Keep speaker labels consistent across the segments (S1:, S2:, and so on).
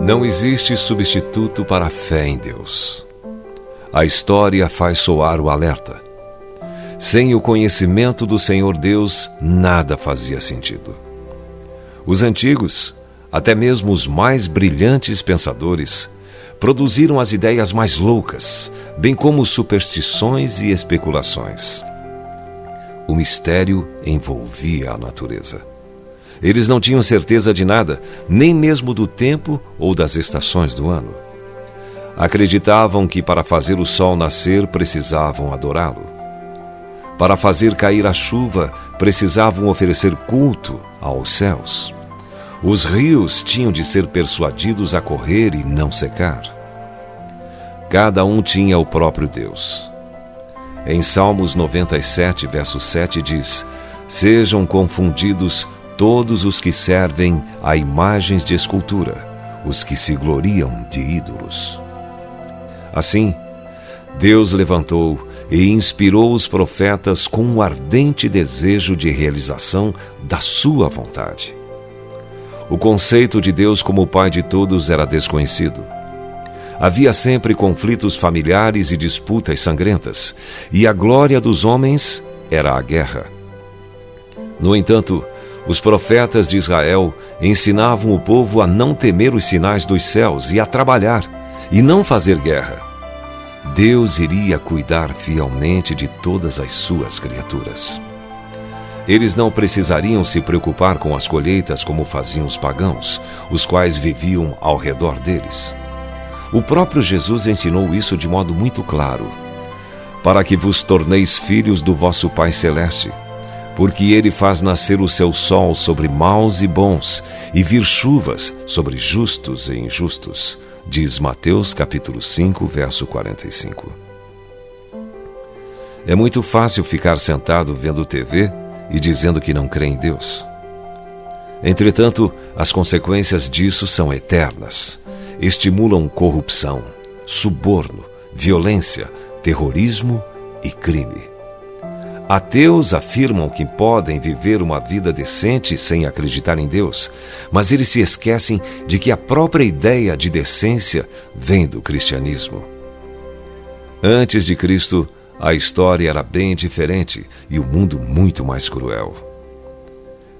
S1: Não existe substituto para a fé em Deus. A história faz soar o alerta. Sem o conhecimento do Senhor Deus, nada fazia sentido. Os antigos, até mesmo os mais brilhantes pensadores, produziram as ideias mais loucas, bem como superstições e especulações. O mistério envolvia a natureza. Eles não tinham certeza de nada, nem mesmo do tempo ou das estações do ano. Acreditavam que para fazer o sol nascer precisavam adorá-lo. Para fazer cair a chuva precisavam oferecer culto aos céus. Os rios tinham de ser persuadidos a correr e não secar. Cada um tinha o próprio Deus. Em Salmos 97, verso 7 diz: Sejam confundidos todos os que servem a imagens de escultura, os que se gloriam de ídolos. Assim, Deus levantou e inspirou os profetas com um ardente desejo de realização da sua vontade. O conceito de Deus como Pai de todos era desconhecido. Havia sempre conflitos familiares e disputas sangrentas, e a glória dos homens era a guerra. No entanto, os profetas de Israel ensinavam o povo a não temer os sinais dos céus e a trabalhar, e não fazer guerra. Deus iria cuidar fielmente de todas as suas criaturas. Eles não precisariam se preocupar com as colheitas como faziam os pagãos, os quais viviam ao redor deles. O próprio Jesus ensinou isso de modo muito claro: para que vos torneis filhos do vosso Pai Celeste porque ele faz nascer o seu sol sobre maus e bons, e vir chuvas sobre justos e injustos, diz Mateus capítulo 5, verso 45. É muito fácil ficar sentado vendo TV e dizendo que não crê em Deus. Entretanto, as consequências disso são eternas. Estimulam corrupção, suborno, violência, terrorismo e crime. Ateus afirmam que podem viver uma vida decente sem acreditar em Deus, mas eles se esquecem de que a própria ideia de decência vem do cristianismo. Antes de Cristo, a história era bem diferente e o mundo muito mais cruel.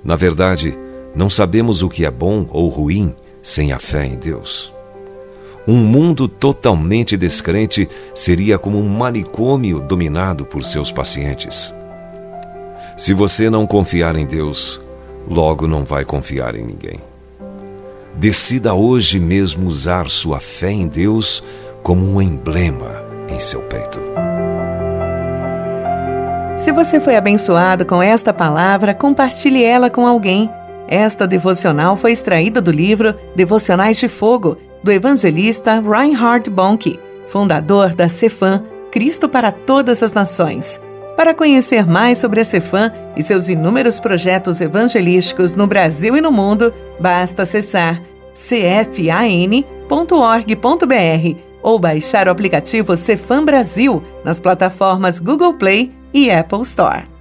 S1: Na verdade, não sabemos o que é bom ou ruim sem a fé em Deus. Um mundo totalmente descrente seria como um manicômio dominado por seus pacientes. Se você não confiar em Deus, logo não vai confiar em ninguém. Decida hoje mesmo usar sua fé em Deus como um emblema em seu peito.
S2: Se você foi abençoado com esta palavra, compartilhe ela com alguém. Esta devocional foi extraída do livro Devocionais de Fogo do evangelista Reinhard Bonnke, fundador da Cefam, Cristo para Todas as Nações. Para conhecer mais sobre a Cefam e seus inúmeros projetos evangelísticos no Brasil e no mundo, basta acessar cfan.org.br ou baixar o aplicativo Cefam Brasil nas plataformas Google Play e Apple Store.